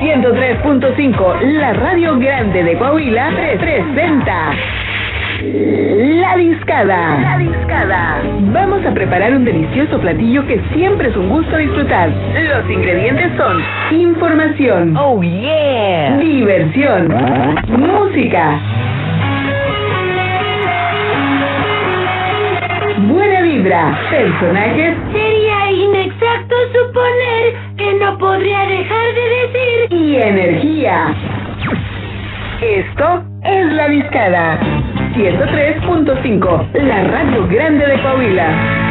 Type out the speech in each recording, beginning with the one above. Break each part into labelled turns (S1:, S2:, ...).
S1: 103.5, la radio grande de Coahuila, presenta La Discada. La Discada. Vamos a preparar un delicioso platillo que siempre es un gusto disfrutar. Los ingredientes son información,
S2: oh yeah,
S1: diversión, música, buena vibra, personajes.
S3: Sería inexacto suponer que no podría dejar de decir
S1: energía. Esto es La Discada. 103.5, la radio grande de Coahuila.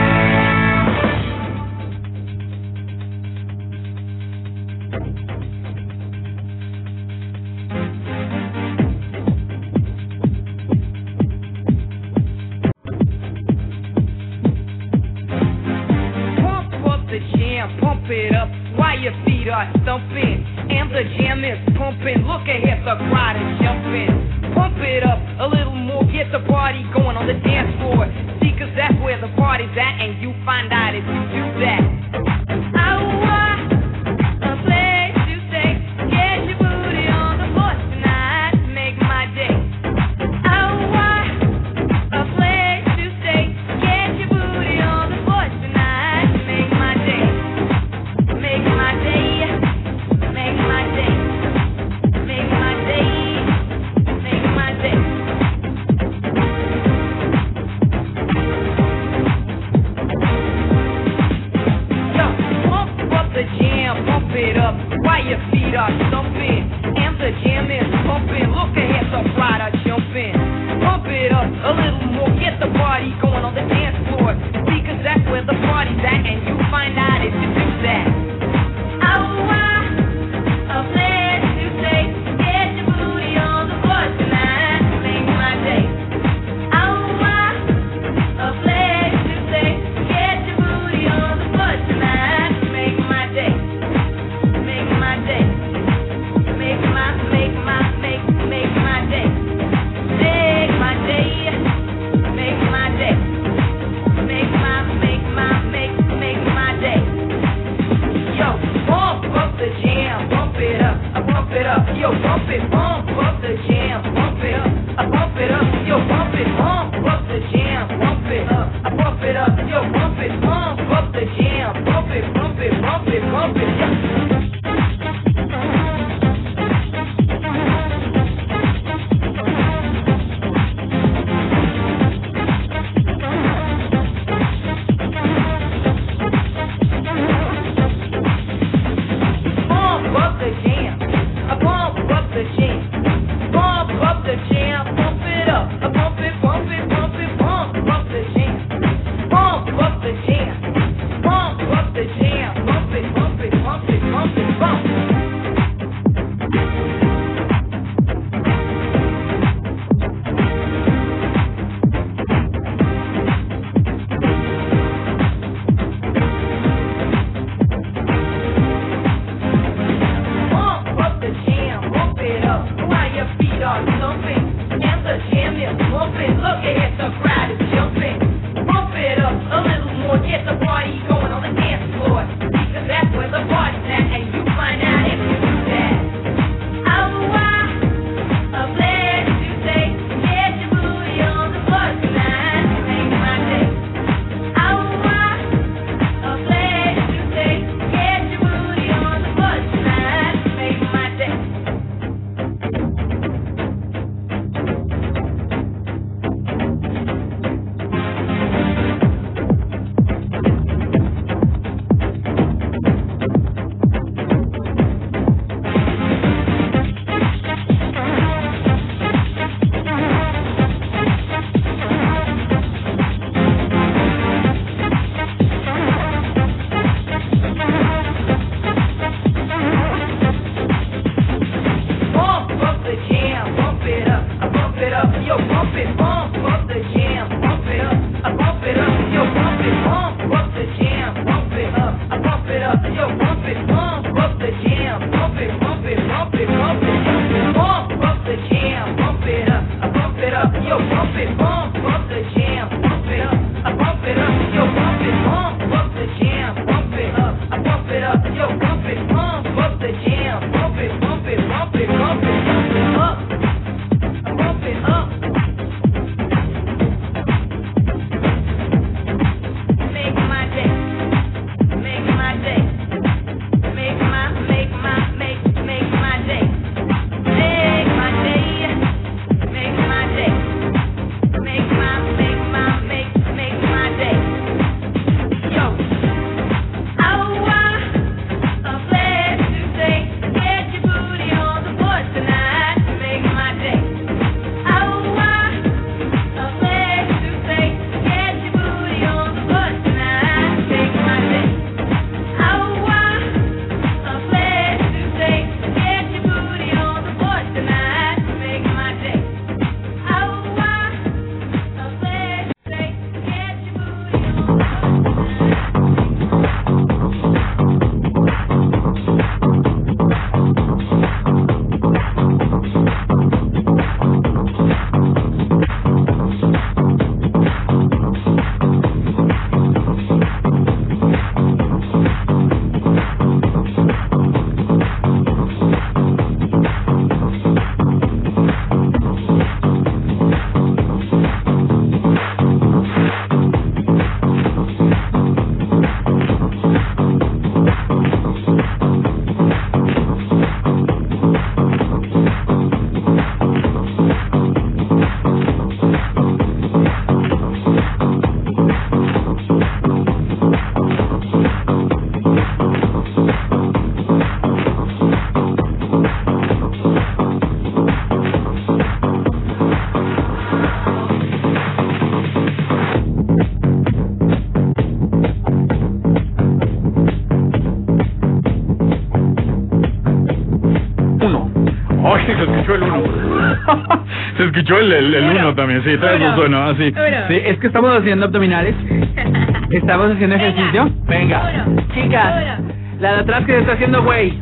S2: El, el, el uno también, sí, trae su sueno, así.
S4: Uno.
S2: Sí, es que estamos haciendo abdominales. Estamos haciendo
S4: Venga.
S2: ejercicio. Venga,
S4: Uno.
S2: chicas,
S4: Uno.
S2: la de atrás que se está haciendo güey.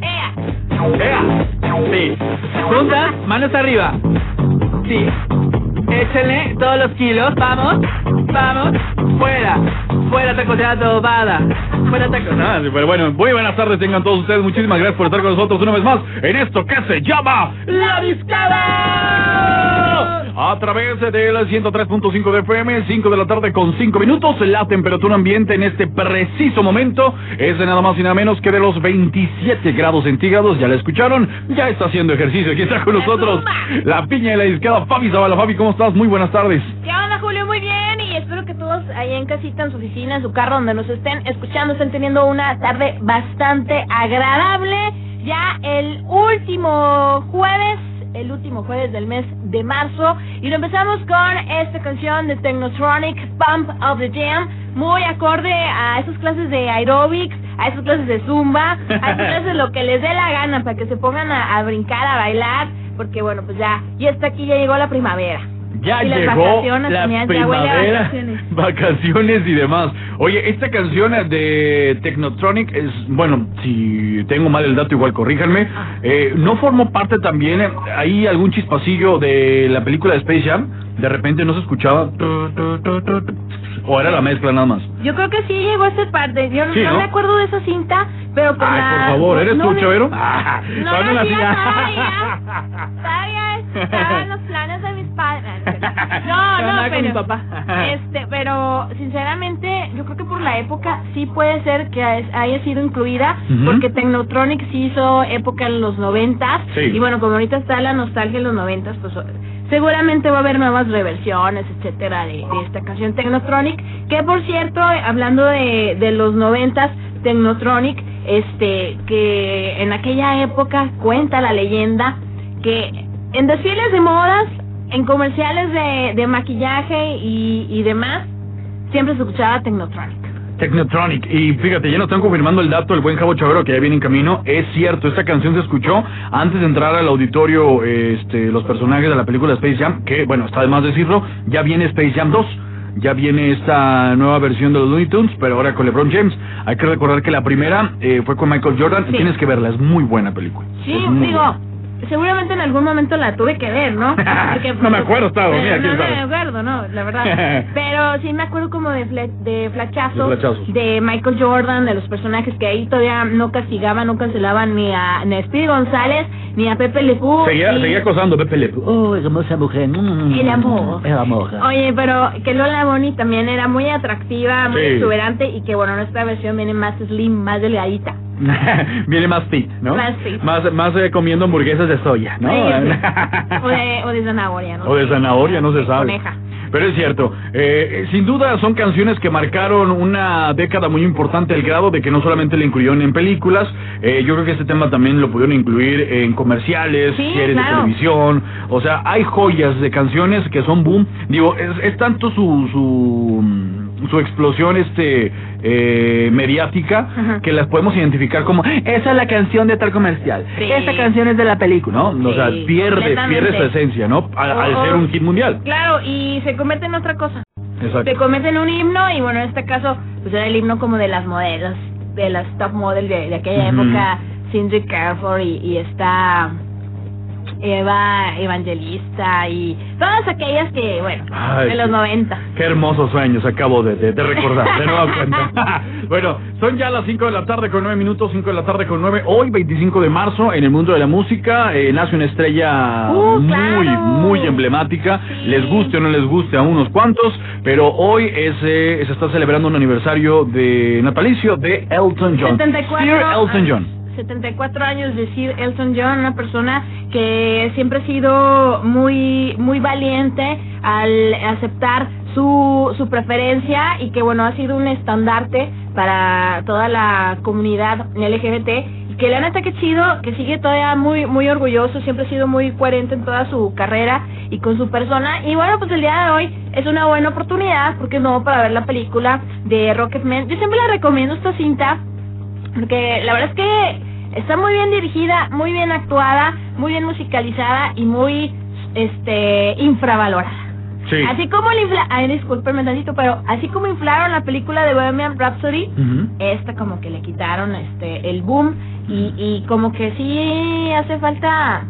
S4: ¡Ea!
S2: Vea. Sí. Juntas, manos arriba. Sí. Échenle todos los kilos. Vamos. Vamos. Fuera. Fuera tacoteada tobada. Fuera tacoteada. pero bueno, muy buenas tardes tengan todos ustedes. Muchísimas gracias por estar con nosotros una vez más en esto que se llama La Discada. A través de la 103.5 de FM, 5 de la tarde con 5 minutos. La temperatura ambiente en este preciso momento es de nada más y nada menos que de los 27 grados centígrados. Ya la escucharon, ya está haciendo ejercicio. Aquí está con nosotros la piña de la discada Fabi Zavala. Fabi, ¿cómo estás? Muy buenas tardes.
S4: ¿Qué onda, Julio? Muy bien. Y espero que todos ahí en casita, en su oficina, en su carro, donde nos estén escuchando, estén teniendo una tarde bastante agradable. Ya el último jueves, el último jueves del mes de marzo. Y lo empezamos con esta canción de Technotronic, Pump of the Jam. Muy acorde a esas clases de aerobics, a esas clases de zumba, a esas clases de lo que les dé la gana, para que se pongan a, a brincar, a bailar. Porque bueno, pues ya, ya está aquí, ya llegó la primavera.
S2: Ya
S4: Y
S2: llegó
S4: vacaciones
S2: la
S4: también,
S2: primavera,
S4: vacaciones.
S2: vacaciones y demás. Oye, esta canción de Technotronic es, bueno, si tengo mal el dato igual corríjanme, eh, ¿no formó parte también, eh, ahí algún chispacillo de la película de Space Jam? De repente no se escuchaba, tu, tu, tu, tu, tu, o era la mezcla nada más.
S4: Yo creo que sí llegó a esa parte. Yo no,
S2: Sí,
S4: no
S2: ¿no?
S4: me acuerdo de esa cinta, pero por
S2: Ay,
S4: la...
S2: por favor, ¿eres
S4: no
S2: tú,
S4: me-
S2: Chavero?
S4: No,
S2: ¿Cuándo
S4: no,
S2: nacías?
S4: todavía, todavía estaban los planes de mis padres. No, no,
S2: con
S4: pero,
S2: mi papá.
S4: este, pero sinceramente, yo creo que por la época sí puede ser que haya sido incluida,
S2: Ujú.
S4: porque Technotronic sí hizo época en los noventas,
S2: Sí.
S4: y bueno, como ahorita está la nostalgia en los noventas, pues seguramente va a haber nuevas reversiones, etcétera, de, esta canción Technotronic, que por cierto, hablando de, de los noventas, Technotronic, este, que en aquella época cuenta la leyenda que en desfiles de modas, en comerciales de, de maquillaje y, y demás, siempre se escuchaba Technotronic.
S2: Technotronic. Y fíjate, ya nos están confirmando el dato, el buen Javo Chavero que ya viene en camino. Es cierto, esta canción se escuchó antes de entrar al auditorio este, los personajes de la película Space Jam, que bueno, está de más decirlo, ya viene Space Jam 2. Ya viene esta nueva versión de los Looney Tunes, pero ahora con LeBron James. Hay que recordar que la primera eh, fue con Michael Jordan.
S4: Sí.
S2: Tienes que verla, es muy buena película.
S4: Sí, digo,
S2: buena.
S4: Seguramente en algún momento la tuve que ver, ¿no?
S2: No me acuerdo, estaba dormida,
S4: Pero
S2: quién
S4: No
S2: sabe.
S4: me acuerdo, no, la verdad. Pero sí me acuerdo como de, fle- de flachazos,
S2: De flachazos.
S4: de Michael Jordan, de los personajes que ahí todavía no castigaban, no cancelaban ni a, ni a Speedy González, ni a Pepe Le Pew.
S2: Seguía,
S4: y-
S2: seguía acosando a Pepe Le Pew. Oh, hermosa mujer. mm,
S4: El amor.
S2: El amor.
S4: Oye, pero que Lola Bonnie también era muy atractiva, muy
S2: Sí.
S4: exuberante y que bueno, nuestra versión viene más slim, más delgadita.
S2: Viene más fit, ¿no?
S4: Más fit.
S2: Más, más eh, comiendo hamburguesas de soya, ¿no?
S4: O de, o de zanahoria, ¿no?
S2: O de zanahoria, no se sabe.
S4: Coneja.
S2: Pero es cierto, eh, sin duda son canciones que marcaron una década muy importante al grado de que no solamente la incluyeron en películas, eh, yo creo que este tema también lo pudieron incluir en comerciales,
S4: Sí,
S2: series
S4: claro.
S2: de televisión, o sea, hay joyas de canciones que son boom, digo, es, es tanto su, su, su explosión este eh, mediática
S4: Ajá.
S2: que las podemos identificar como, esa es la canción de tal comercial,
S4: Sí.
S2: esta canción es de la película, ¿no? O sea, pierde, pierde su esencia, ¿no? Al, ser un hit mundial.
S4: Claro, y se convierte en otra cosa.
S2: Exacto.
S4: Se convierte en un himno y bueno, en este caso, pues era el himno como de las modelos, de las top model de, de aquella época, Cindy Crawford y, y está Eva Evangelista y todas aquellas que, bueno,
S2: Ay,
S4: de los
S2: sí.
S4: 90.
S2: Qué hermosos sueños acabo de, de- de recordar, de nueva cuenta. bueno, son ya las 5 de la tarde con 9 minutos, 5 de la tarde con 9. Hoy, 25 de marzo, en el mundo de la música, eh, nace una estrella
S4: Uh,
S2: muy,
S4: claro.
S2: muy emblemática.
S4: Sí.
S2: Les guste o no les guste a unos cuantos, pero hoy es, eh, se está celebrando un aniversario de natalicio de Elton John.
S4: 74
S2: Sir Elton John.
S4: 74 años de Sir Elton John, una persona que siempre ha sido muy muy valiente al aceptar su, su preferencia y que bueno ha sido un estandarte para toda la comunidad LGBT que la neta que chido, que sigue todavía muy muy orgulloso, siempre ha sido muy coherente en toda su carrera y con su persona. Y bueno pues el día de hoy es una buena oportunidad, porque no, para ver la película de Rocketman. Yo siempre le recomiendo esta cinta porque la verdad es que Está muy bien dirigida, muy bien actuada, muy bien musicalizada y muy este infravalorada.
S2: Sí.
S4: Así como le infla... Ay, discúlpenme tantito, pero así como inflaron la película de Bohemian Rhapsody,
S2: Ujú.
S4: esta como que le quitaron este el boom y, y como que sí hace falta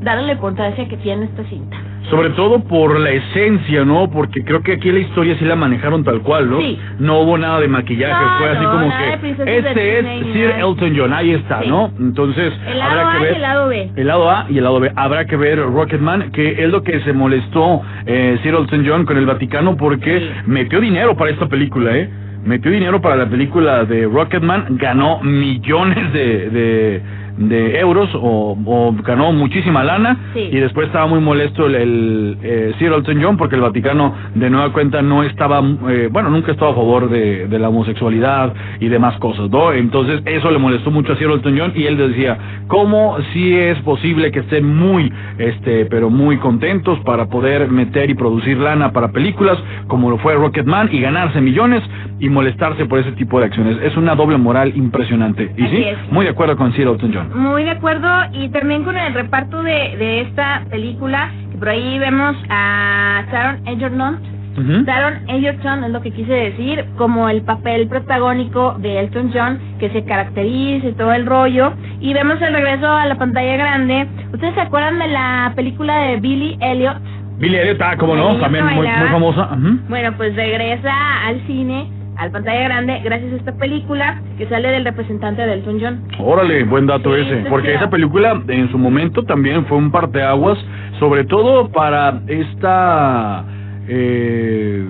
S4: darle la importancia que tiene esta cinta.
S2: Sobre todo por la esencia, ¿no? Porque creo que aquí la historia sí la manejaron tal cual, ¿no?
S4: Sí.
S2: No hubo nada de maquillaje,
S4: No,
S2: fue así
S4: no,
S2: como que este es
S4: Disney
S2: Sir. Elton John, ahí está,
S4: Sí.
S2: ¿no? Entonces
S4: El lado
S2: habrá
S4: A
S2: que
S4: y
S2: ver
S4: el lado B.
S2: el lado A y el lado B. Habrá que ver Rocketman, que es lo que se molestó eh, Sir Elton John con el Vaticano porque
S4: Sí.
S2: metió dinero para esta película, ¿eh? Metió dinero para la película de Rocketman, ganó millones de, de, de euros o, o ganó muchísima lana
S4: Sí.
S2: y después estaba muy molesto el, el eh, Sir Elton John porque el Vaticano de nueva cuenta no estaba, eh, bueno, nunca estaba a favor de, de la homosexualidad y demás cosas, ¿no? Entonces eso le molestó mucho a Sir Elton John y él decía, ¿cómo si es posible que estén muy, este, pero muy contentos para poder meter y producir lana para películas como lo fue Rocketman y ganarse millones y molestarse por ese tipo de acciones? Es una doble moral impresionante. Y
S4: Así
S2: sí,
S4: es.
S2: muy de acuerdo con Sir Elton John.
S4: Muy de acuerdo y también con el reparto de, de esta película, que por ahí vemos a Taron Egerton.
S2: Ujú.
S4: Taron Egerton es lo que quise decir, como el papel protagónico de Elton John, que se caracteriza y todo el rollo. Y vemos el regreso a la pantalla grande. ¿Ustedes se acuerdan de la película de Billy Elliot?
S2: Billy Elliot, ah, como no, también muy, muy famosa.
S4: Bueno, pues regresa al cine, a la pantalla grande, gracias a esta película que sale del representante de Elton John.
S2: Órale, buen dato
S4: Sí,
S2: ese, porque esa película en su momento también fue un parteaguas, sobre todo para esta, eh,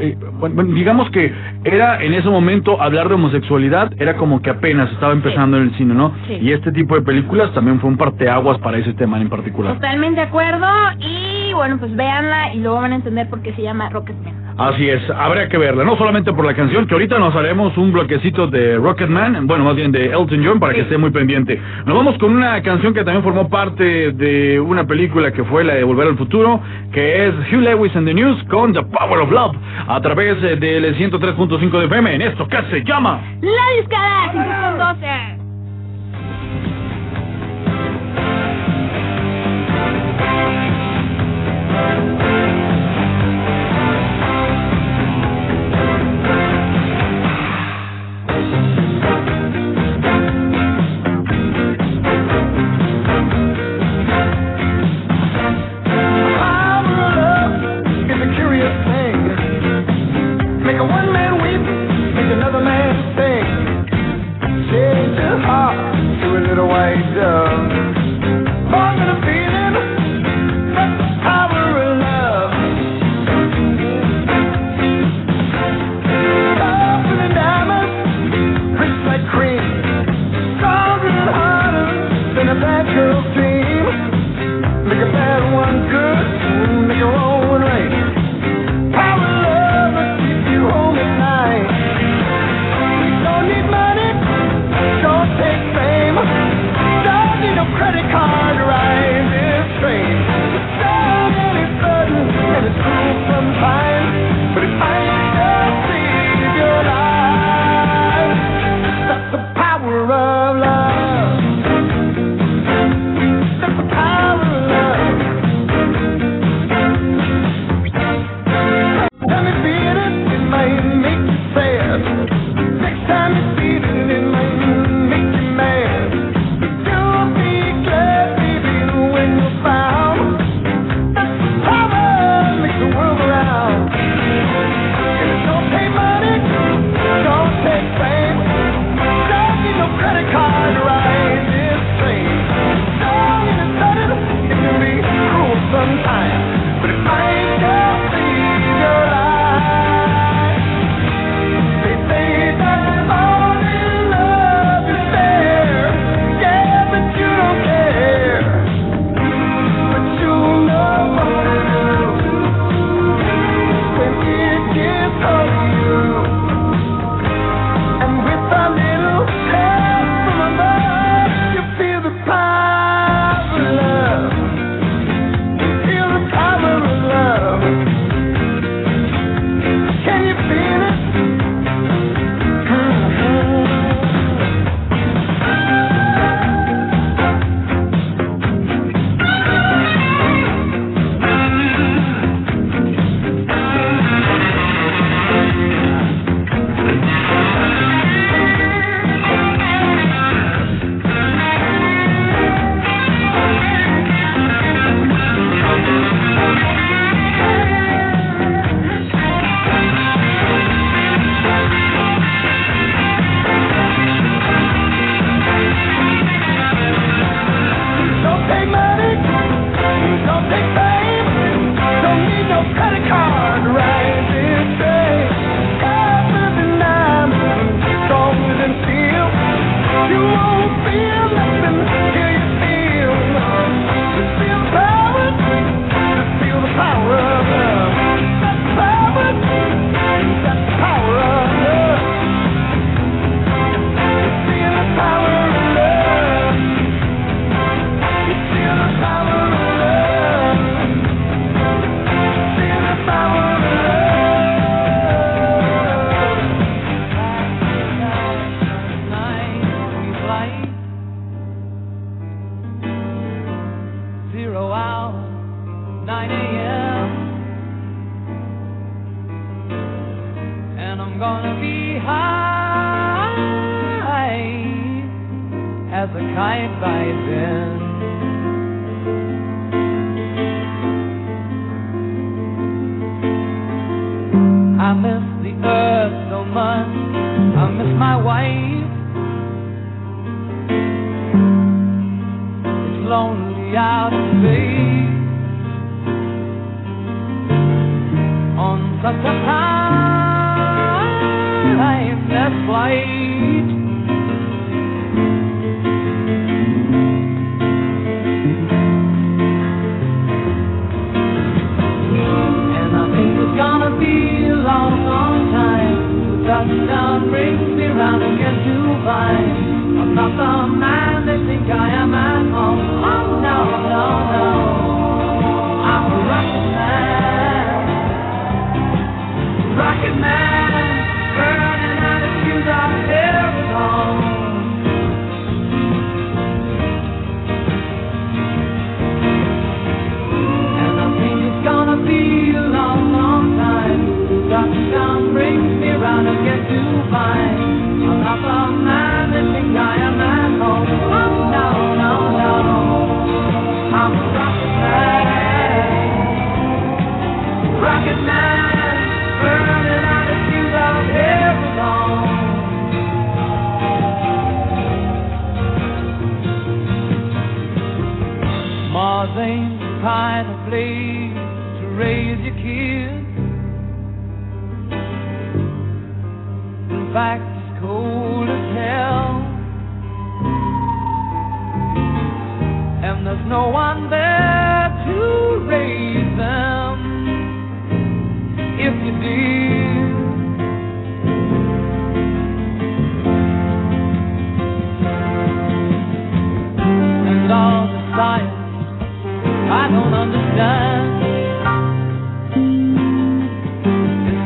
S2: eh, bueno, digamos que era en ese momento hablar de homosexualidad era como que apenas estaba empezando en el cine, ¿no?
S4: Sí.
S2: Y este tipo de películas también fue un parteaguas para ese tema en particular.
S4: Totalmente de acuerdo y bueno, pues véanla y luego van a entender por qué se llama Rocketman.
S2: Así es, habría que verla, no solamente por la canción, que ahorita nos haremos un bloquecito de Rocketman, bueno, más bien de Elton John, para que esté muy pendiente. Nos vamos con una canción que también formó parte de una película que fue la de Volver al Futuro, que es Hugh Lewis and the News con The Power of Love, a través del 103.5 de FM, en esto que se llama...
S4: La discada 5.12.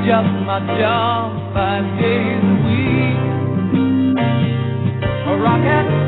S5: just my job five days a week. A rocket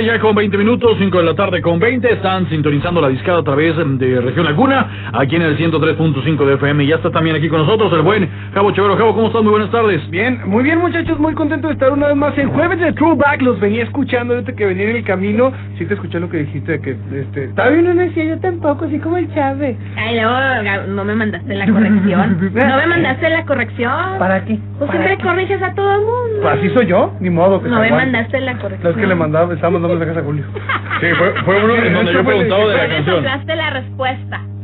S2: ya con 20 minutos, 5 de la tarde con 20. Están sintonizando la discada a través de Región Laguna, aquí en el 103.5 de FM. Ya está también aquí con nosotros el buen Javo Chevero. Javo, ¿cómo estás? Muy buenas tardes.
S6: Bien, muy bien, muchachos. Muy contento de estar una vez más en Jueves de Throwback. Los venía escuchando desde que venía en el camino. Sí te escuché lo que dijiste, que este, está bien, no decía yo tampoco, así como el Chávez.
S4: Ay, luego no me mandaste la corrección. No me mandaste la corrección.
S6: ¿Para qué?
S4: Pues siempre
S6: qué?
S4: corriges a todo el mundo.
S6: Pues así soy yo, ni modo. Que
S4: no me mandaste la corrección.
S6: No es que le mandaba, estamos mandando mensajes a Julio.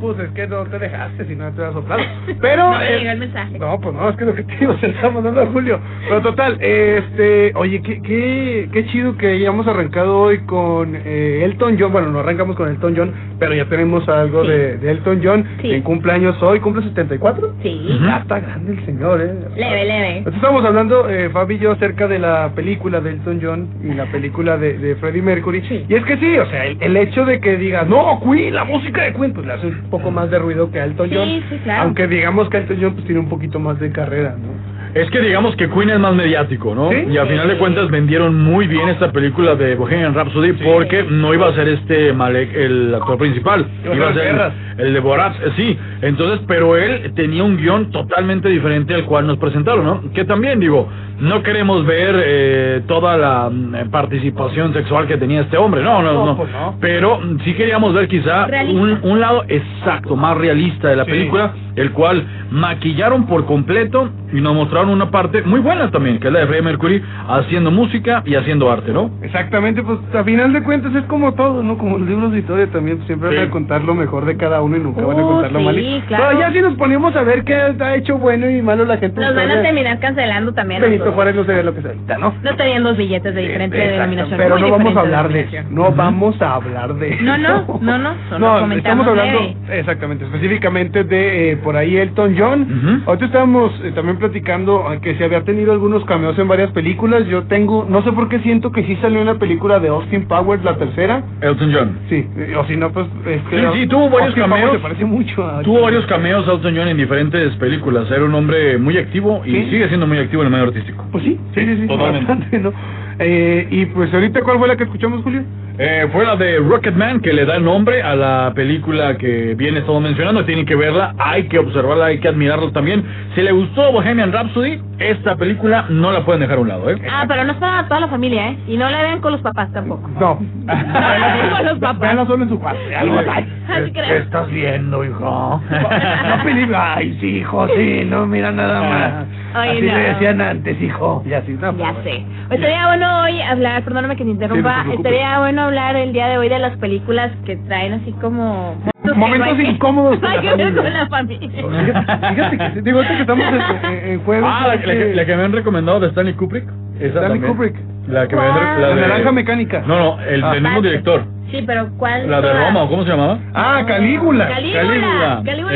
S6: Pues es que no te dejaste, si no te has soplado. Pero.
S4: No
S6: eh,
S4: el mensaje.
S6: No, pues no, es que lo que te digo, se lo estamos dando a Julio. Pero total, este. Oye, qué, qué, qué chido que hayamos arrancado hoy con eh, Elton John. Bueno, no arrancamos con Elton John, pero ya tenemos algo
S4: Sí.
S6: de, de Elton John
S4: Sí.
S6: en cumpleaños hoy. ¿Cumple 74?
S4: Sí.
S6: Ya está grande el señor, ¿eh?
S4: Leve, leve.
S6: Entonces estamos hablando, eh, Fabi y yo, acerca de la película de Elton John y la película de, de Freddie Mercury.
S4: Sí.
S6: Y es que sí, o sea, el, el hecho de que digas, no, Queen, la música de Queen, pues le hace poco más de ruido que Elton
S4: Sí,
S6: John.
S4: sí, claro.
S6: Aunque digamos que Elton John pues tiene un poquito más de carrera, ¿no?
S2: Es que digamos que Queen es más mediático, ¿no?
S6: Sí.
S2: Y al final de cuentas vendieron muy bien esta película de Bohemian Rhapsody porque no iba a ser este Malek el actor principal,
S6: Iba a
S2: iba a
S6: ser
S2: ser
S6: Guerras.
S2: El, de Borat, eh, sí. Entonces, pero él tenía un guion totalmente diferente al cual nos presentaron, ¿no? Que también digo, no queremos ver eh, toda la mm, participación sexual que tenía este hombre, no, no,
S6: No,
S2: no.
S6: pues no.
S2: Pero mm, sí queríamos ver quizá un, un lado exacto, más realista de la
S6: Sí.
S2: película el cual maquillaron por completo y nos mostraron una parte muy buena también, que es la de Freddie Mercury, haciendo música y haciendo arte, ¿no?
S6: Exactamente, pues a final de cuentas es como todo, ¿no? Como los libros de historia también, pues, siempre
S2: Sí.
S6: van a contar lo mejor de cada uno y nunca van a
S4: Oh,
S6: contar lo
S4: sí,
S6: malo.
S4: claro.
S6: Pero ya si nos ponemos a ver qué ha hecho bueno y malo la gente.
S4: Nos van a
S6: entonces,
S4: terminar cancelando también.
S6: Benito. Juárez no sería lo que es ahorita, ¿no?
S4: No tenían dos billetes de diferente
S6: Exacto,
S4: denominación.
S6: Pero no vamos a hablar de eso. No vamos a hablar de eso.
S4: No, no, no, no, solo
S6: No,
S4: comentamos
S6: estamos hablando exactamente, específicamente de eh, por ahí Elton John. Ahorita estábamos eh, también platicando eh, que se había tenido algunos cameos en varias películas. Yo tengo, no sé por qué siento que sí salió una película de Austin Powers, la tercera.
S2: Elton John.
S6: Sí, eh, o si no, pues. Este,
S2: Sí, sí, tuvo varios
S6: Austin
S2: cameos.
S6: Se parece mucho a.
S2: Tuvo varios cameos Elton John en diferentes películas. Era un hombre muy activo y
S6: Sí.
S2: sigue siendo muy activo en el medio artístico.
S6: Pues sí, sí, sí, sí.
S2: Totalmente.
S6: bastante, ¿no? Eh, y pues ahorita, ¿cuál fue la que escuchamos, Julio?
S2: Eh, fue la de Rocketman que le da nombre a la película que bien estamos mencionando. Tienen que verla, hay que observarla, hay que admirarla también. Si le gustó Bohemian Rhapsody, esta película no la pueden dejar a un lado, ¿eh?
S4: Ah, pero no es para toda la familia, ¿eh? Y no la vean con los papás tampoco.
S6: No.
S4: Con los papás.
S6: Véanla solo en su cuarto. Algo. Así
S4: creo.
S6: estás viendo, hijo? La película. Ay, sí, hijo, sí, no, mira nada más.
S4: Ay,
S6: así
S4: no.
S6: le decían antes, hijo. Y así, no,
S4: Ya sé. Estaría bueno hoy hablar, perdóname que te interrumpa,
S6: Sí, no
S4: estaría bueno hablar el día de hoy de las películas que traen así como...
S6: Momentos
S4: que
S6: incómodos con la
S4: que ver
S6: familia.
S4: con la familia.
S6: Fíjate, fíjate que sí, digo, ahorita que estamos en, en- en jueves.
S2: Ah, la, la que- la que me han recomendado de Stanley Kubrick. Esa
S6: Stanley
S2: también.
S6: Kubrick.
S2: La que me han la de
S6: naranja mecánica.
S2: No, no, el
S6: Ah.
S2: del mismo director.
S4: Sí, pero ¿cuál?
S2: La de
S4: toda?
S2: Roma, ¿o ¿cómo se llamaba?
S6: Ah, Calígula.
S4: Calígula. Calígula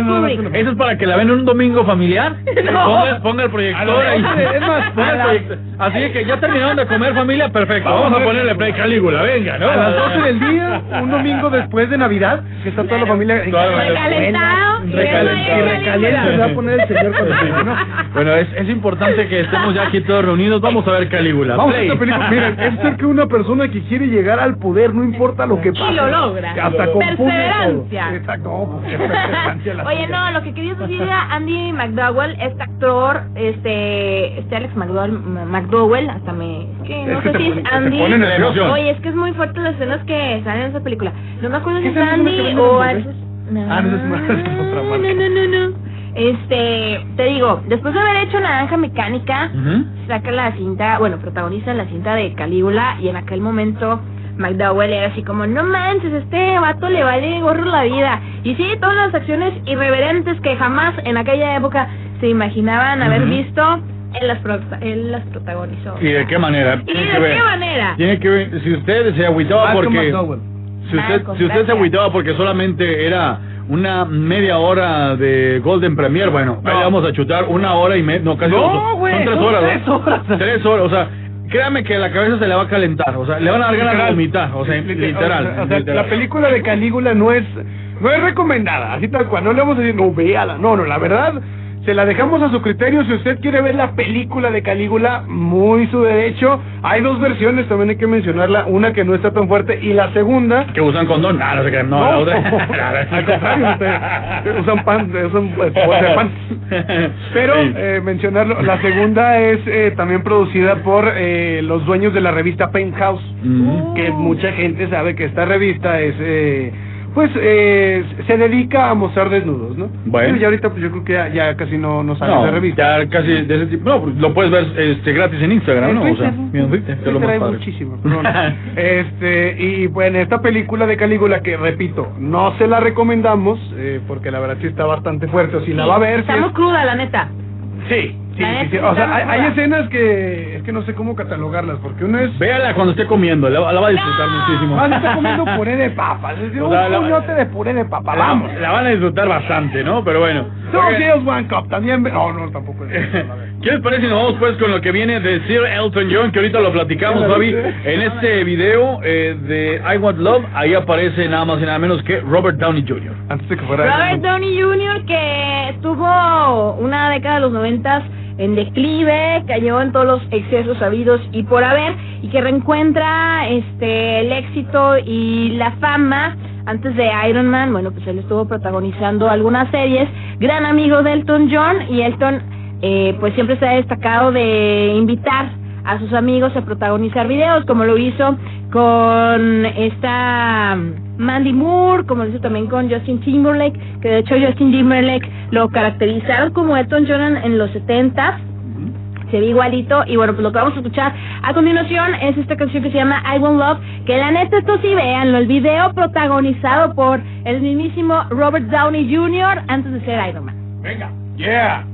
S4: no
S2: Esa. Eso es para que la ven un domingo familiar.
S4: No.
S2: Ponga, ponga el proyector ahí.
S6: Es más,
S2: Ponga el proyector. Así que ya terminaron de comer familia, perfecto. Vamos a ponerle play Calígula, venga, ¿no?
S6: A las 12 del día, un domingo después de Navidad, que está toda la familia.
S4: Recalentado. y
S2: Recalentado.
S6: Y recaliente se va a poner el señor
S2: Sí.
S6: venga, ¿no?
S2: Bueno, es, es importante que estemos ya aquí todos reunidos. Vamos a ver Calígula.
S6: Vamos a
S2: Play.
S6: esta película. Miren, es ser que una persona que quiere llegar al poder, no importa lo que pase.
S4: lo logra.
S6: Hasta todo.
S4: Perseverancia.
S6: Exacto. No, pues, qué perseverancia la
S4: Oye, no, lo que querías decir era Andy McDowell, este actor, este, este Alex McDowell, McDowell, hasta me, no
S6: Es
S4: sé si es Andy. Oye, es que es muy fuerte las escenas que salen en esa película. No me acuerdo si
S6: ¿Qué
S4: es Andy o Alex.
S6: Monterrey? Ah, no, es otra marca.
S4: No, no, no, no. Este, te digo, después de haber hecho Naranja Mecánica, saca la cinta, bueno, protagoniza la cinta de Calígula y en aquel momento McDowell era así como, no manches, este vato le vale gorro la vida. Y sí, todas las acciones irreverentes que jamás en aquella época se imaginaban haber visto, él las, pro- él las protagonizó.
S2: ¿Y de qué manera?
S4: ¿Y de
S2: ver.
S4: qué manera?
S2: Tiene que ver, si usted se agüitaba
S6: Malcolm
S2: porque... Si usted,
S4: Marcos,
S2: si usted se agüitaba porque solamente era una media hora de Golden Premier, bueno, ahí vamos a chutar una hora y media, no, casi
S6: No,
S2: dos,
S6: güey,
S2: son tres
S6: son
S2: horas, ¿no?
S6: tres horas.
S2: Tres horas, o sea, créame que la cabeza se le va a calentar, o sea, le van a dar ganas de vomitar, o sea, literal.
S6: O sea,
S2: literal.
S6: la película de Calígula no es no es recomendada, así tal cual. No le vamos a decir, no, véala. No, no, la verdad, se la dejamos a su criterio. Si usted quiere ver la película de Calígula, muy su derecho. Hay dos versiones, también hay que mencionarla. Una que no está tan fuerte y la segunda...
S2: Que usan condón, no no, la otra.
S6: al contrario, usted- usan pan, usan eh, de pan. Pero eh, mencionarlo, la segunda es eh, también producida por eh, los dueños de la revista Penthouse
S2: Mm.
S6: que mucha gente sabe que esta revista es eh,
S3: pues eh, se dedica a mostrar desnudos, ¿no?
S2: Bueno.
S3: Pero ya ahorita pues yo creo que ya, ya casi no, no sale
S2: No,
S3: de revista.
S2: ya casi de ese tipo. No, pues, lo puedes ver este, gratis en Instagram,
S3: En
S2: ¿no?
S3: Twitter,
S2: o sea, es lo más padre.
S3: muchísimo, este, y bueno, esta película de Calígula que, repito, no se la recomendamos, eh, porque la verdad sí está bastante fuerte, o si la va a ver...
S4: Está muy
S3: es-
S4: cruda, la neta.
S3: Sí, sí, sí, sí. O sea, hay, hay escenas que es que no sé cómo catalogarlas, porque uno es...
S2: Véala cuando esté comiendo, la, la va a disfrutar muchísimo.
S3: Ah, se está comiendo puré de papas, es de
S2: O
S3: un
S2: sea, la-
S3: puñote de puré de papa,
S2: La,
S3: vamos.
S2: la van a disfrutar bastante, ¿no? Pero bueno.
S3: Two
S2: Oigan,
S3: Girls, One Cup, también... No, no, tampoco es...
S2: ¿Qué les parece si nos vamos pues con lo que viene de Sir Elton John, que ahorita lo platicamos,
S3: ¿Ya la
S2: Fabi? En este video eh, de I Want Love, ahí aparece nada más y nada menos que Robert Downey Jr.
S3: Antes de que fuera...
S4: Robert Downey Jr. que estuvo una década de los noventas en declive, cayó en todos los excesos habidos y por haber, y que reencuentra este el éxito y la fama antes de Iron Man, bueno, pues él estuvo protagonizando algunas series, gran amigo de Elton John, y Elton eh, pues siempre se ha destacado de invitar a sus amigos a protagonizar videos, como lo hizo con esta Mandy Moore, como lo hizo también con Justin Timberlake, que de hecho Justin Timberlake lo caracterizaron como Elton John en los 70 se ve igualito y bueno pues lo que vamos a escuchar a continuación es esta canción que se llama I Want Love que la neta esto sí véanlo el video protagonizado por el mismísimo Robert Downey Jr. antes de ser Iron Man
S3: Venga. Yeah.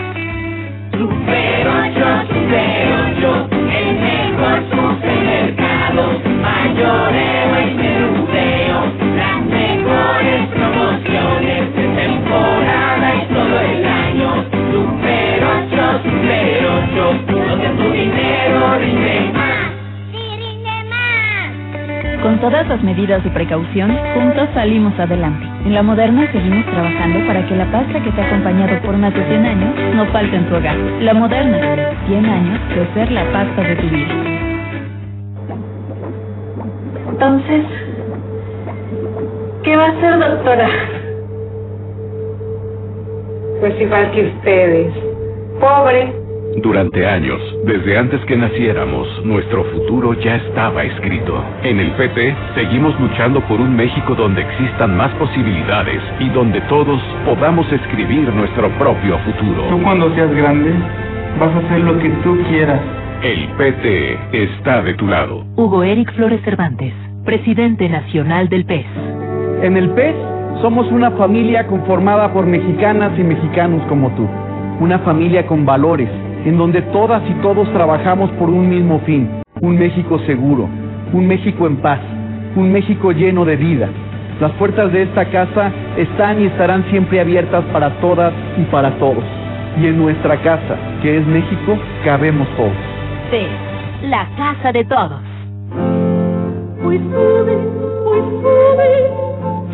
S7: Todas las medidas de precaución, juntos salimos adelante. En La Moderna seguimos trabajando para que la pasta que te ha acompañado por más de 100 años no falte en tu hogar. La Moderna, 100 años de ser la pasta de tu vida.
S8: Entonces, ¿qué va a hacer, doctora?
S9: Pues igual que ustedes. Pobre.
S10: Durante años, desde antes que naciéramos, nuestro futuro ya estaba escrito. En el PT seguimos luchando por un México donde existan más posibilidades y donde todos podamos escribir nuestro propio futuro.
S11: Tú cuando seas grande vas a hacer lo que tú quieras.
S10: El PT está de tu lado.
S12: Hugo Eric Flores Cervantes, presidente nacional del PES.
S11: En el PES somos una familia conformada por mexicanas y mexicanos como tú. Una familia con valores, en donde todas y todos trabajamos por un mismo fin, un México seguro, un México en paz, un México lleno de vida. Las puertas de esta casa están y estarán siempre abiertas para todas y para todos. Y en nuestra casa, que es México, cabemos todos.
S12: PES, la casa de todos.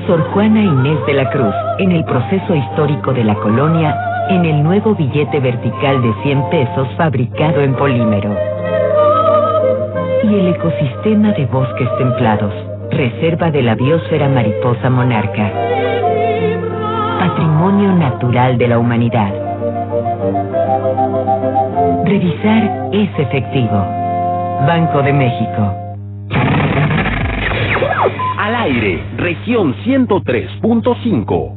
S12: Sor Juana Inés de la Cruz, en el proceso histórico de la colonia, en el nuevo billete vertical de 100 pesos fabricado en polímero. Y el ecosistema de bosques templados, reserva de la biosfera mariposa monarca. Patrimonio natural de la humanidad. Revisar es efectivo. Banco de México.
S13: Al aire, región 103.5.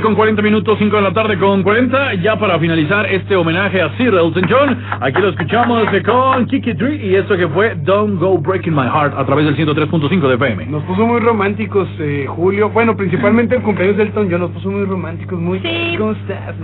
S2: Con 40 minutos, 5 de la tarde con 40. Ya para finalizar este homenaje a Sir Elton John, aquí lo escuchamos eh, con Kiki Tree y esto que fue Don't Go Breaking My Heart a través del 103.5 de FM.
S6: Nos puso muy románticos, eh, Julio. Bueno, principalmente el cumpleaños de Elton John nos puso muy románticos, muy...
S4: Sí.
S6: ¿Cómo estás?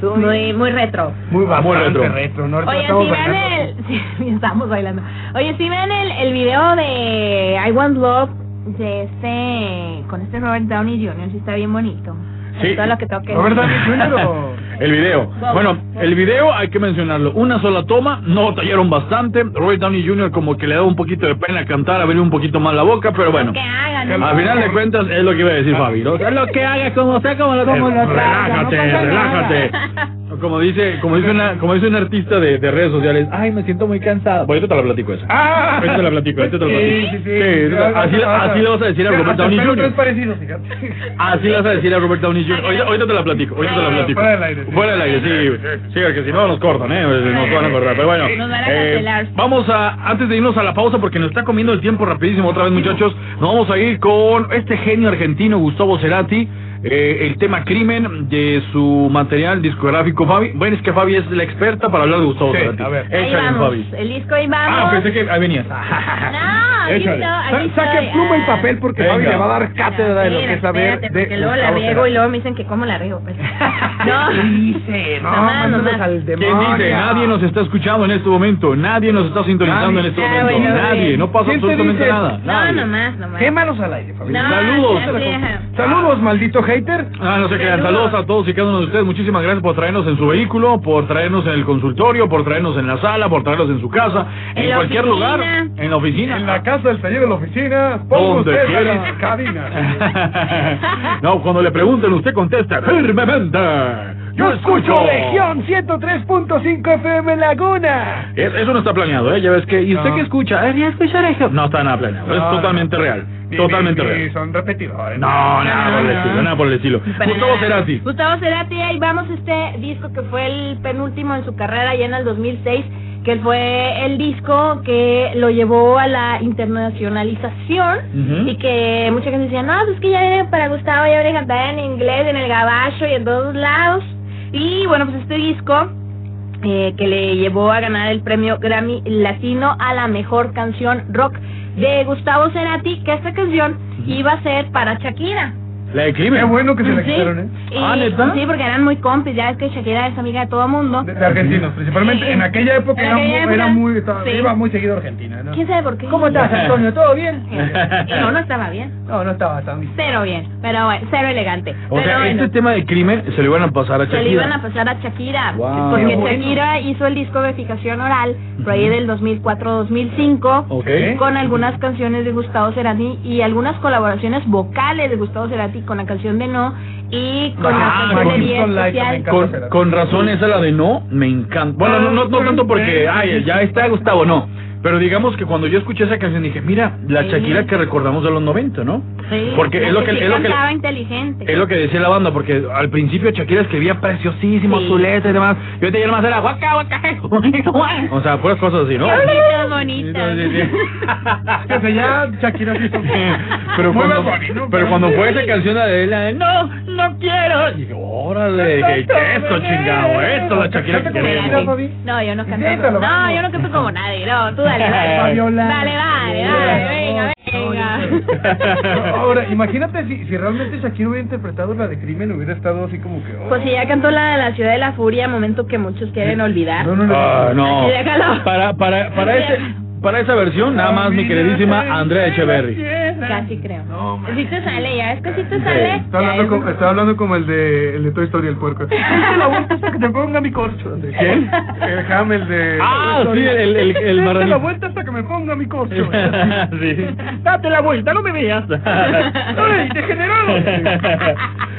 S6: ¿Todo bien?
S4: Muy, muy retro.
S6: Muy bastante
S2: retro.
S6: retro. ¿no?
S4: Oye,
S6: estamos
S4: si ven el... Sí, estamos bailando. Oye, si ven el, el video de I Want Love de este... Con este Robert Downey Jr., sí está bien bonito.
S2: Sí.
S4: Todo lo que tengo que
S6: Robert
S4: decir.
S6: Downey
S2: El video. Bueno, el video hay que mencionarlo. Una sola toma, no tallaron bastante. Robert Downey Jr. como que le da un poquito de pena cantar, abrir un poquito más la boca, pero bueno.
S4: Que hagan.
S2: Al final de cuentas es lo que iba a decir Fabi. ¿no? Es lo que haga, como sea, como lo como lo traiga, no
S6: Relájate, relájate.
S2: Como dice, como dice una, como dice un artista de, de redes sociales, ay, me siento muy cansado. Bueno, ahorita te la platico esa.
S6: Ah,
S2: Ahorita te la platico, ahorita te la platico.
S6: Sí, sí, sí.
S2: así, así le vas a decir a Robert Downey Jr.
S6: fíjate.
S2: Así le vas a decir a Robert Downey Jr. Ahorita, ahorita te la platico, ahorita te la platico.
S6: Fuera del aire, sí.
S2: Fuera del aire, sí. Sí, porque si no nos cortan, ¿eh? Nos van a cortar. Pero bueno,
S4: Nos van a
S2: eh, vamos a, antes de irnos a la pausa, porque nos está comiendo el tiempo rapidísimo otra vez, muchachos, nos vamos a ir con este genio argentino, Gustavo Cerati. Eh, el tema crimen de su material discográfico, Fabi. Bueno, es que Fabi es la experta para hablar de Gustavo
S6: Sí,
S2: Cerati.
S6: a ver.
S4: Ahí
S2: Échale,
S4: vamos.
S2: Fabi.
S4: El disco ahí vamos.
S2: Ah, pensé que ahí venías.
S4: No, aquí
S2: Échale.
S4: estoy, aquí
S6: Saque
S4: estoy.
S6: pluma y
S4: Ah.
S6: papel porque
S2: Venga.
S6: Fabi le va a dar cátedra de lo que es saber
S4: espérate,
S6: de
S4: porque luego la riego y luego me dicen que cómo la riego. Pues. No.
S6: Dice, no,
S4: Nomás,
S6: mándanos
S4: nomás.
S6: al
S2: ¿Quién
S6: demonio.
S2: dice? Nadie nos está escuchando en este momento. Nadie nos está sintonizando en este
S4: Ah,
S2: momento.
S4: bueno,
S2: Nadie.
S4: bien.
S2: No pasa
S6: ¿Quién te
S2: absolutamente
S6: dice?
S2: nada.
S4: No,
S2: Nadie.
S4: nomás, nomás.
S6: Quémalos al aire, Fabi.
S4: No,
S2: Saludos.
S6: Saludos, maldito hater.
S2: Ah, no se crean. Saludos a todos y cada uno de ustedes. Muchísimas gracias por traernos en su vehículo, por traernos en el consultorio, por traernos en la sala, por traernos en su casa, en, cualquier
S4: oficina.
S2: lugar, en la oficina.
S6: En la casa, del taller de la oficina.
S2: Donde quiera.
S6: cabina.
S2: no, cuando le pregunten, usted contesta firmemente. Yo escucho.
S6: Región 103.5 FM Laguna.
S2: Es- eso no está planeado, ¿eh? Ya ves que. ¿Y usted
S6: No.
S2: qué escucha? Eh, escucha región. No está nada planeado. es
S6: No,
S2: totalmente
S6: no.
S2: real.
S6: Sí,
S2: totalmente
S6: sí, sí,
S2: real.
S6: son repetidores.
S2: No, nada por el
S4: no.
S2: estilo, nada por el estilo.
S4: Para
S2: Gustavo
S4: nada.
S2: Cerati.
S4: Gustavo Cerati, ahí vamos este disco que fue el penúltimo en su carrera ya en el 2006, que fue el disco que lo llevó a la internacionalización
S2: Ujú.
S4: y que mucha gente decía, no, pues es que ya viene para Gustavo, ya viene a cantar en inglés, en el gabacho y en todos lados. Y bueno, pues este disco eh, que le llevó a ganar el premio Grammy Latino a la mejor canción rock de Gustavo Cerati, que esta canción iba a ser para Shakira.
S2: La de crimen.
S6: Qué bueno que se la
S4: Sí.
S6: quitaron, ¿eh?
S4: Y-
S2: Ah, ¿neta?
S4: Sí, porque eran muy compis, ya es que Shakira es amiga de todo mundo.
S6: De, de argentinos, principalmente.
S4: Sí.
S6: En aquella época,
S4: En
S6: era,
S4: aquella
S6: muy,
S4: época,
S6: era muy. estaba-
S4: sí.
S6: Iba muy seguido a Argentina, ¿no?
S4: ¿Quién sabe por qué?
S6: ¿Cómo estás, Antonio? ¿Todo bien?
S4: No, no estaba bien.
S6: No, no estaba tan bien.
S4: Cero bien, pero bueno, cero elegante.
S2: O
S4: pero
S2: sea,
S4: bueno,
S2: este tema de crimen se lo iban a pasar a
S4: se
S2: Shakira.
S4: le iban a pasar a Shakira.
S2: Wow.
S4: Porque
S6: bueno.
S4: Shakira hizo el disco de fijación oral por ahí del 2004-2005.
S2: Ok.
S4: Con algunas canciones de Gustavo Cerati y algunas colaboraciones vocales de Gustavo Cerati con la canción de No y con
S2: Ah,
S4: la canción de
S2: con
S4: Día Especial.
S2: Con, con razón esa la de no, me encanta. Bueno, no, no, no tanto porque, ay, ya está Gustavo, no. Pero digamos que cuando yo escuché esa canción dije, mira, la
S4: Sí.
S2: Shakira que recordamos de los 90, ¿no?
S4: Sí,
S2: Porque es lo que- es lo que-
S4: inteligente.
S2: Es lo que decía la banda, porque al principio Shakira escribía preciosísimo
S4: Sí.
S2: su letra y demás. Y ahorita ya nomás era guaca, guaca, O sea, puras cosas así, ¿no?
S4: Qué bonita.
S2: Sí, sí, sí.
S6: Fíjate, ya Shakira sí
S2: pero cuando, pero cuando fue esa canción de la de no, no quiero. Dije, órale, ¿qué es esto, chingado? Esto es la Shakira que queremos.
S4: No, yo no canto. No, yo no canto como nadie. No, tú dale, dale.
S6: Fabiola.
S4: Dale, dale, dale, venga, venga.
S6: Ahora, imagínate si, si realmente Shakira hubiera interpretado la de crimen, hubiera estado así como que. oh.
S4: Pues si ya cantó la de la ciudad de la furia, momento que muchos quieren olvidar.
S6: No, no, no.
S2: Ah, no.
S4: Así déjalo.
S2: Para, para, para, ese, para esa versión, nada más mi queridísima Andrea Echeverry.
S4: Casi creo.
S6: No, man.
S4: Si te sale, ya es que si te sale.
S6: Está hablando,
S4: es-
S6: como, está hablando como el de, el de Toy Story, el puerco. Date la vuelta hasta que te ponga mi corcho.
S2: ¿Quién?
S6: El Ham, el de...
S2: Ah, sí, el, el, el
S6: Date la vuelta hasta que me ponga mi corcho.
S2: sí. Date la vuelta, no me veas.
S6: ¡Ay, degenerado!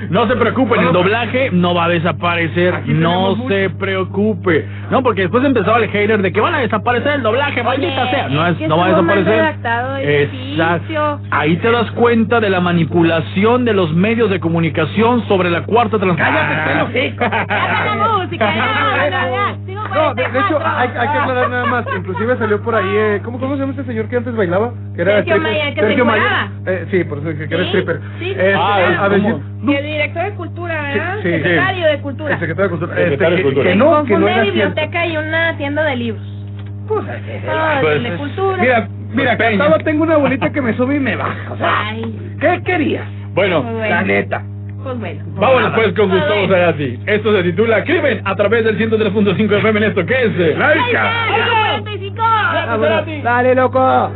S2: No se preocupen, el doblaje no va a desaparecer. No se preocupe. No, porque después empezaba el hater de que van a desaparecer el doblaje, maldita
S4: Oye,
S2: sea. No,
S4: es
S2: es,
S4: que
S2: no va a desaparecer.
S4: edificio.
S2: Ahí te das cuenta de la manipulación de los medios de comunicación sobre la cuarta transformación.
S6: ¡Cállate, pelo!
S4: Ya con la música, ya, ya, ya. Sigo con
S6: No,
S5: No, de, de hecho, hay, hay que aclarar nada más. Inclusive salió por ahí, eh, ¿cómo, ¿cómo se llama este señor que antes bailaba? Que era
S4: Sergio
S5: stripper.
S4: Mayer, que se
S5: Sergio Mayer. Eh, sí, por eso dije que era
S4: Sí,
S5: stripper.
S4: sí,
S5: Eh,
S4: Ah,
S5: a, a ver,
S2: ¿cómo?
S4: Y el director de cultura, ¿verdad?
S5: Sí, sí,
S4: Secretario de cultura.
S5: El secretario de Cultura.
S2: Secretario
S5: Este,
S2: de
S5: que-
S2: Cultura.
S5: Que,
S4: Se
S5: no, que no
S4: confunde
S5: era cierto.
S4: biblioteca y una tienda de libros. Ah,
S2: Pues,
S4: de cultura.
S5: Mira, mira,
S2: Pues,
S5: cantaba, tengo una abuelita que me sube y me baja. O sea,
S4: Ay,
S5: ¿qué querías?
S2: Bueno,
S4: Muy bueno.
S5: La neta.
S4: pues bueno.
S2: vámonos pues con
S4: A
S2: Gustavo
S4: ver.
S2: Sagasti. Esto se titula Crimen a través del 103.5 FM en esto. ¿Qué es?
S4: ¡Ay,
S5: ¡Laica!
S4: ay, 45!
S5: Dale, loco.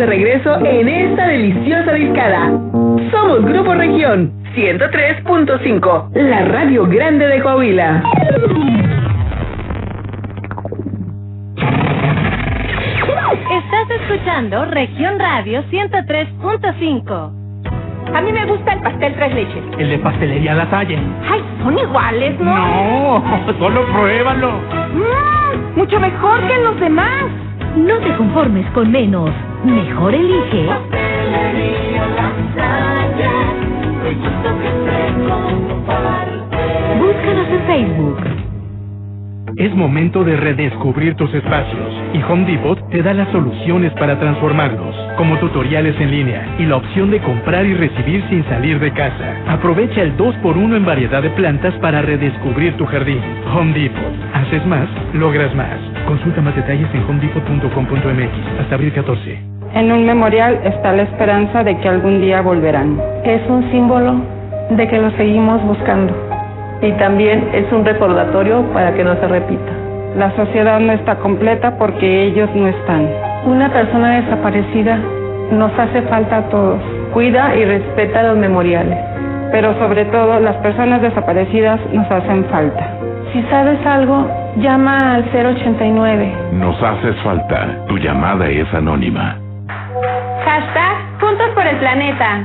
S14: De
S9: regreso en esta deliciosa discada. Somos Grupo Región 103.5, la radio grande de Coahuila.
S7: Estás escuchando Región Radio 103.5.
S4: A mí me gusta el pastel tres leches.
S15: El de pastelería La Salle.
S4: Ay, son iguales, ¿no?
S15: No, solo pruébalo.
S4: Mm, mucho mejor que los demás.
S7: No te conformes con menos. Mejor elige. Búscanos en Facebook.
S16: Es momento de redescubrir tus espacios y Home Depot te da las soluciones para transformarlos, como tutoriales en línea y la opción de comprar y recibir sin salir de casa. Aprovecha el 2x1 en variedad de plantas para redescubrir tu jardín. Home Depot. Haces más, logras más. Consulta más detalles en homedepot.com.mx hasta abril 14.
S17: En un memorial está la esperanza de que algún día volverán.
S18: Es un símbolo de que lo seguimos buscando. Y también es un recordatorio para que no se repita.
S17: La sociedad no está completa porque ellos no están.
S18: Una persona desaparecida nos hace falta a todos. Cuida y respeta los memoriales.
S17: Pero sobre todo las personas desaparecidas nos hacen falta.
S18: Si sabes algo, llama al 089.
S10: Nos haces falta. Tu llamada es anónima.
S4: Hashtag Juntos por el Planeta.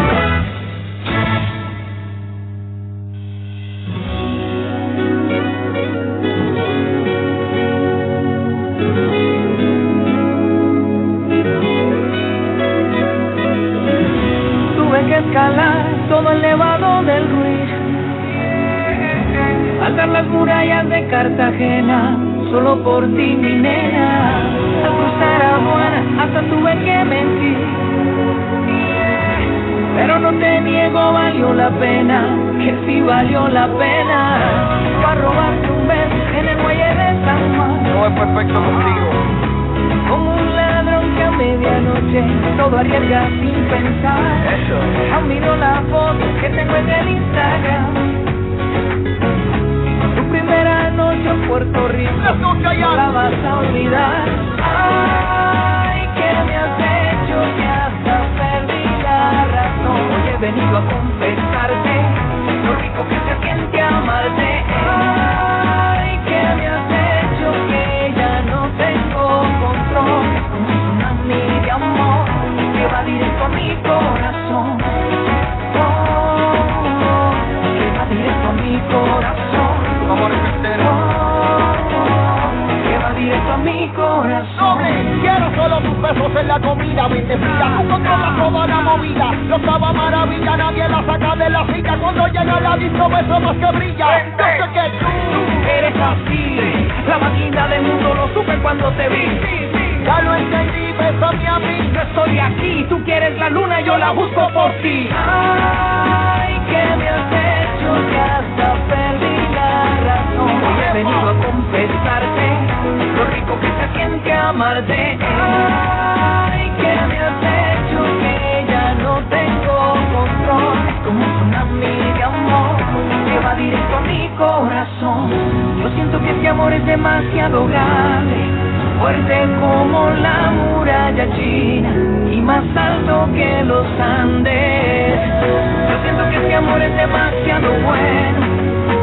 S5: Cartagena, solo por ti, mi nena. Al cruzar aduana, hasta tuve que mentir. Pero no te niego, valió la pena, que sí valió la pena. Para robarte un beso en el muelle de San Juan.
S6: No es perfecto contigo.
S5: Como un ladrón que a medianoche todo arriesga sin pensar. Aún miro la foto que tengo en el Instagram. Tu primera noche en Puerto Rico. No la vas a olvidar. Ay, ¿qué me has hecho? Que hasta perdí la razón. Hoy he venido a confesarte lo rico que se siente amarte. Ay, ¿qué me has hecho? Que ya no tengo control. Como un tsunami de amor que va directo a mi corazón. Mi corazón.
S19: Quiero solo tus besos en la comida, mente fría, tú controlas toda la movida. Yo estaba maravilla, nadie la saca de la silla. Cuando llega la disco, beso más que brilla. Yo sé que tú
S5: Eres así, la máquina del mundo lo supe cuando te vi.
S19: ya lo entendí, bésame a mí.
S5: Yo estoy aquí, tú quieres la luna, yo la busco por ti. Ay, ¿qué me has hecho? Que hasta perdí la razón. Confesarte lo rico que se siente amarte. Ay, ¿qué me has hecho? Que ya no tengo control. Como un tsunami de amor que va directo a mi corazón. Yo siento que este amor es demasiado grande fuerte como la muralla china y más alto que los Andes. Yo siento que este amor es demasiado bueno,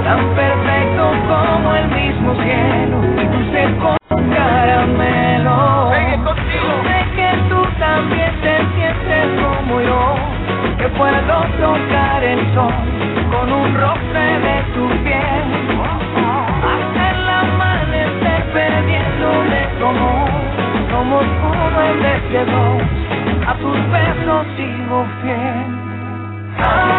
S5: tan perfecto como el mismo cielo y dulce como caramelo. Yo sé que tú también te sientes como yo, que puedo tocar el sol con un roce de tu piel. Hasta el amanecer perdiéndole como somos uno en vez de dos. A tus besos sigo fiel.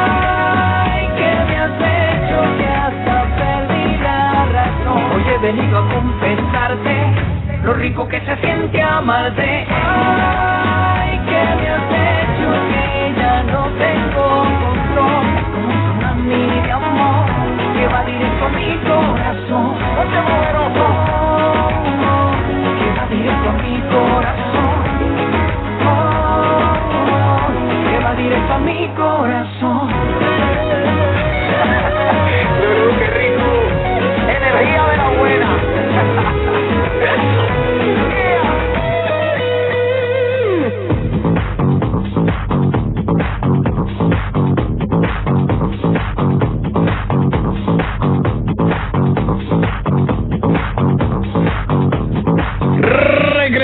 S5: Venido a confesarte lo rico que se siente amarte. Ay, ¿qué me has hecho? Que ya no tengo control. Como un tsunami de amor que va directo a mi corazón. Oye, que va directo a mi corazón. Oh, que va directo a mi corazón energía de la buena.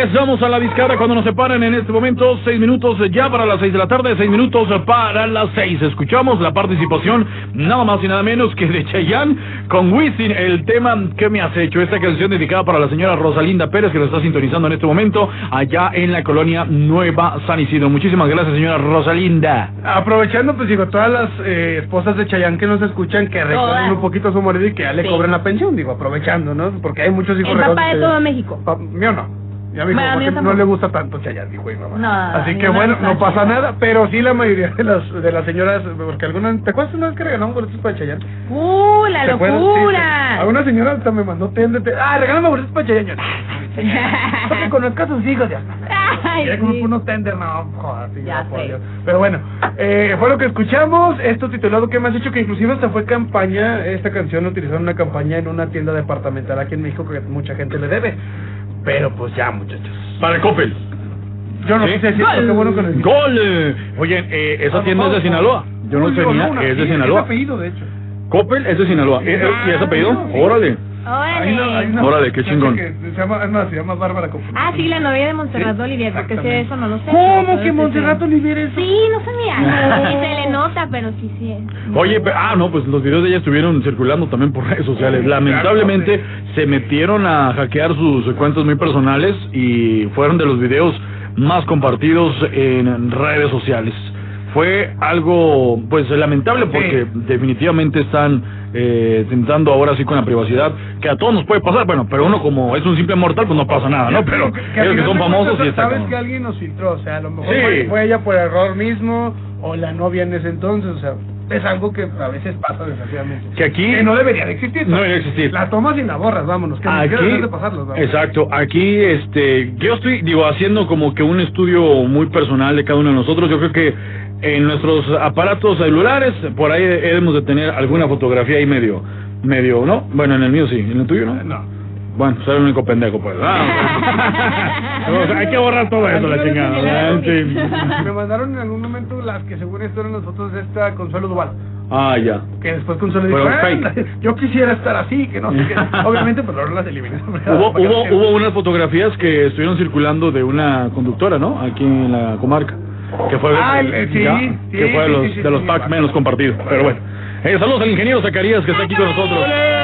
S2: Regresamos a la discara cuando nos separan en este momento. Seis minutos eh, ya para las seis de la tarde, seis minutos eh, para las seis. Escuchamos la participación nada más y nada menos que de Cheyenne con Wisin, el tema que me has hecho. Esta canción dedicada para la señora Rosalinda Pérez que nos está sintonizando en este momento allá en la colonia Nueva San Isidro. Muchísimas gracias, señora Rosalinda.
S6: Aprovechando, pues digo, todas las eh, esposas de Chayanne que nos escuchan, que recuerden un poquito su marido y que ya le
S4: Sí.
S6: cobren la pensión, digo, aprovechando, ¿no? Porque hay muchos hijos
S4: El papá de todo México.
S6: Pa- mío no. Ya me dijo,
S4: Bueno,
S6: porque no le gusta tanto Chayanne, dijo mi mamá.
S4: No,
S6: Así que bueno, no pasa
S4: Chayanne.
S6: nada, pero sí la mayoría de las de las señoras, porque algunas, ¿te acuerdas una vez que regalamos boletos para Chayanne?
S4: ¡Uh, la locura!
S6: Alguna señora hasta me mandó ten de ten. Ah, regálame boletos para Chayanne. Yo, "Ah, Para que conozca a sus hijos, mío.
S4: Ay,
S6: Ya como
S4: sí.
S6: unos tender, no, joder, sí,
S4: Ya
S6: no, por
S4: sé.
S6: Dios. Pero bueno, eh, fue lo que escuchamos. Esto titulado que me has dicho que inclusive hasta fue campaña. Esta canción la utilizaron en una campaña en una tienda departamental aquí en México que mucha gente le debe. Pero pues ya, muchachos.
S2: Para Coppel.
S6: Yo no
S2: ¿Sí?
S6: sé si qué bueno que lo.
S2: ¡Gol! eh. Oye, eh, esa
S6: Ah,
S2: tienda es de. Sinaloa. Yo no tenía, es de Sinaloa.
S6: apellido, de hecho.
S2: Coppel es de Sinaloa. ¿Eh, eh, ¿Y ese apellido? Órale.
S6: Hay una- hay una
S2: Órale, qué chingón.
S6: que Se llama, es más, se llama Bárbara Coppel.
S4: Ah, sí, la novia de Montserrat Olivier, porque sé eso, no lo sé.
S6: ¿Cómo que
S4: sí,
S6: Montserrat
S4: sí.
S6: Olivier es?
S4: Sí, no sabía. Y se le nota, pero sí, sí.
S2: Oye, pe- ah, no, pues los videos de ella estuvieron circulando también por redes sociales. Lamentablemente se metieron a hackear sus cuentas muy personales y fueron de los videos más compartidos en redes sociales. Fue algo, pues, lamentable porque definitivamente están eh, tentando ahora sí con la privacidad, que a todos nos puede pasar, bueno, pero uno como es un simple mortal, pues no pasa nada, ¿no? Pero ellos que son famosos
S6: cuentas
S2: y está
S6: Sabes
S2: como-
S6: que alguien nos filtró, o sea, a lo mejor
S2: Sí.
S6: fue, fue ella por error mismo o la novia en ese entonces, o sea, es algo que a veces pasa desgraciadamente.
S2: Que aquí...
S6: Que no debería de existir.
S2: No debería existir.
S6: La tomas y la borras, vámonos, que no
S2: Aquí,
S6: de pasarlos, vamos.
S2: exacto, aquí este, yo estoy, digo, haciendo como que un estudio muy personal de cada uno de nosotros, yo creo que en nuestros aparatos celulares, por ahí debemos de tener alguna fotografía ahí medio, medio, ¿no? Bueno, en el mío sí, en el tuyo no.
S6: No.
S2: Bueno, soy el único pendejo, pues. Ah, o sea, hay que borrar todo eso, la chingada.
S6: Me mandaron en algún momento las que según esto eran las fotos de esta Consuelo Duval.
S2: Ah, ya.
S6: Que después Consuelo dijo,
S2: Fueron
S6: "Ah,
S2: fake.
S6: yo quisiera estar así, que no sé qué. Obviamente, pues luego las eliminé.
S2: Hubo, hubo, hubo unas fotografías que estuvieron circulando de una conductora, ¿no? Aquí en la comarca. Que fue,
S6: Ah, el- sí,
S2: ya,
S6: sí,
S2: que fue de
S6: sí,
S2: los,
S6: sí, sí,
S2: de los
S6: sí,
S2: packs
S6: sí.
S2: menos compartidos. Pero bueno. Eh, saludos al ingeniero Zacarías que está aquí con nosotros.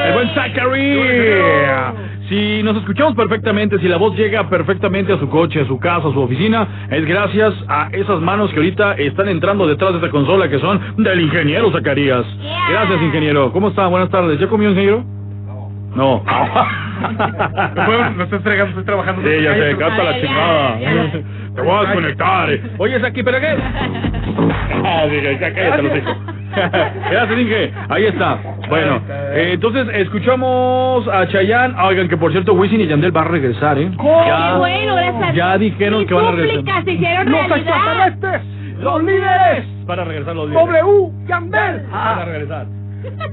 S2: El buen Zachary. Si nos escuchamos perfectamente, si la voz llega perfectamente a su coche, a su casa, a su oficina, es gracias a esas manos que ahorita están entrando detrás de esta consola que son del ingeniero Zacarías. Gracias, ingeniero. ¿Cómo está? Buenas tardes. ¿Ya comió, ingeniero? No.
S6: Bueno, no estoy fregando, estoy trabajando.
S2: Sí, ya sé, canta la chingada. Te voy a desconectar. Oye, es aquí, ¿pero qué? Ah, dije, ya cállate los hijos. Gracias, Inge. Ahí está. Bueno, eh, entonces escuchamos a Chayanne. Oigan, que por cierto, Wisin y Yandel va a regresar, ¿eh?
S4: Qué bueno, gracias.
S2: Ya dijeron
S4: Mis
S2: que van a regresar.
S4: se hicieron
S6: ¡Los
S4: realidad.
S6: extraterrestres! ¡Los líderes!
S2: Para regresar los líderes.
S6: W. Yandel.
S2: Van a regresar.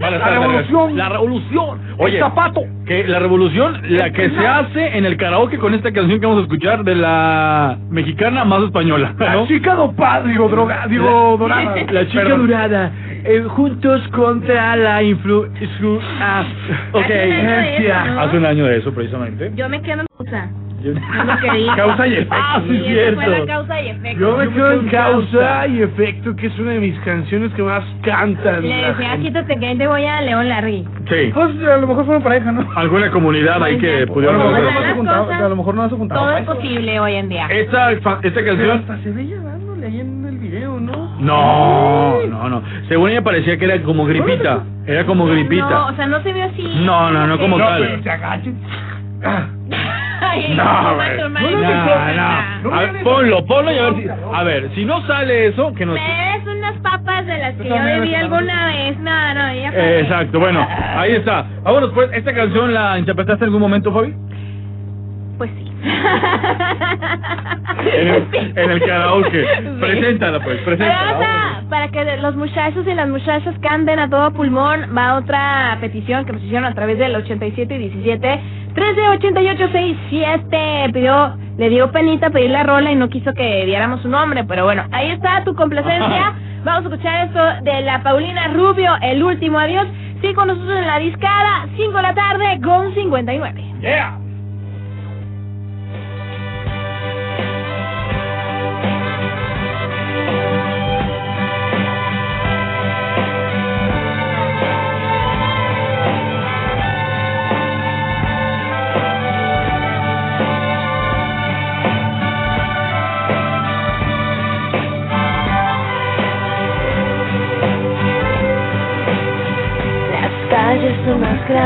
S2: A
S6: La revolución.
S2: La revolución. Oye,
S6: El zapato.
S2: que la revolución, la que se hace en el karaoke con esta canción que vamos a escuchar de la mexicana más española,
S6: La
S2: ¿no?
S6: chica dopada, digo, droga, digo, dorada.
S2: La chica
S6: Perdón.
S2: dorada. eh, juntos contra la influ... influ- ah, ok.
S4: Hace un año de eso, ¿no?
S2: Hace un año de eso, precisamente.
S4: Yo me quedo en.
S2: Yo-. Causa y efecto. Ah, sí,
S4: fue
S2: cierto.
S4: la causa y efecto.
S6: Yo me quedo en causa y efecto, que es una de mis canciones que más cantan.
S4: Le decía, quítate que ahí te voy a León Larry.
S2: Sí.
S6: Pues a lo mejor fueron pareja, ¿no?
S2: Alguna comunidad ahí que
S6: A lo
S2: pudieron
S6: no a lo mejor no se juntaba.
S4: Todo es posible hoy en día.
S2: Esta, esta
S6: Pero
S2: canción...
S6: hasta se veía dándole ahí en el video, ¿no?
S2: No, no, no. Según ella parecía que era como gripita. Era como
S4: No,
S2: gripita.
S4: o sea, no se ve así.
S2: No, no, no como
S6: No,
S2: tal.
S6: pero se agachen.
S4: Ay,
S2: No, güey. No, no. A ver, ponlo, ponlo y a ver si. A ver, si no sale eso, que nos.
S4: Me des unas papas de las que yo
S6: también
S4: bebí
S6: ves,
S4: alguna vez. No, no, ya
S2: Eh, exacto, bueno, ahí está. Vámonos pues, ¿esta canción la interpretaste en algún momento, Fabi?
S4: Pues sí.
S2: En el, en el karaoke. Preséntala pues,
S4: Pero
S2: preséntala.
S4: para que los muchachos y las muchachas canten a todo pulmón, va otra petición que nos hicieron a través del 87 y 17. 138867 pidió, le dio penita pedir la rola y no quiso que diéramos su nombre, pero bueno, ahí está tu complacencia. Vamos a escuchar esto de la Paulina Rubio, el último adiós. Sí, con nosotros en la discada, 5 de la tarde con 59.
S2: Yeah.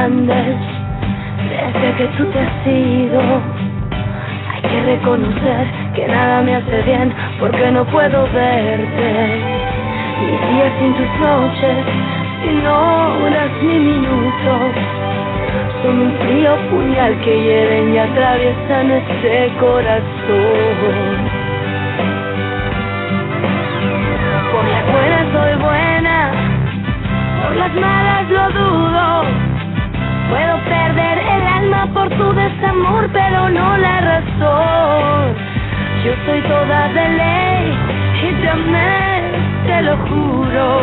S3: Desde que tú te has ido. Hay que reconocer que nada me hace bien porque no puedo verte. Mis días sin tus noches, sin horas ni minutos, son un frío puñal que hieren y atraviesan este corazón. Por las buenas soy buena, por las malas lo dudo. Puedo perder el alma por tu desamor, pero no la razón. Yo soy toda de ley y te amé, te lo juro.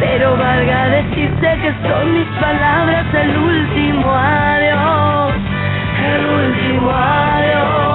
S3: Pero valga decirte que son mis palabras el último adiós, el último adiós.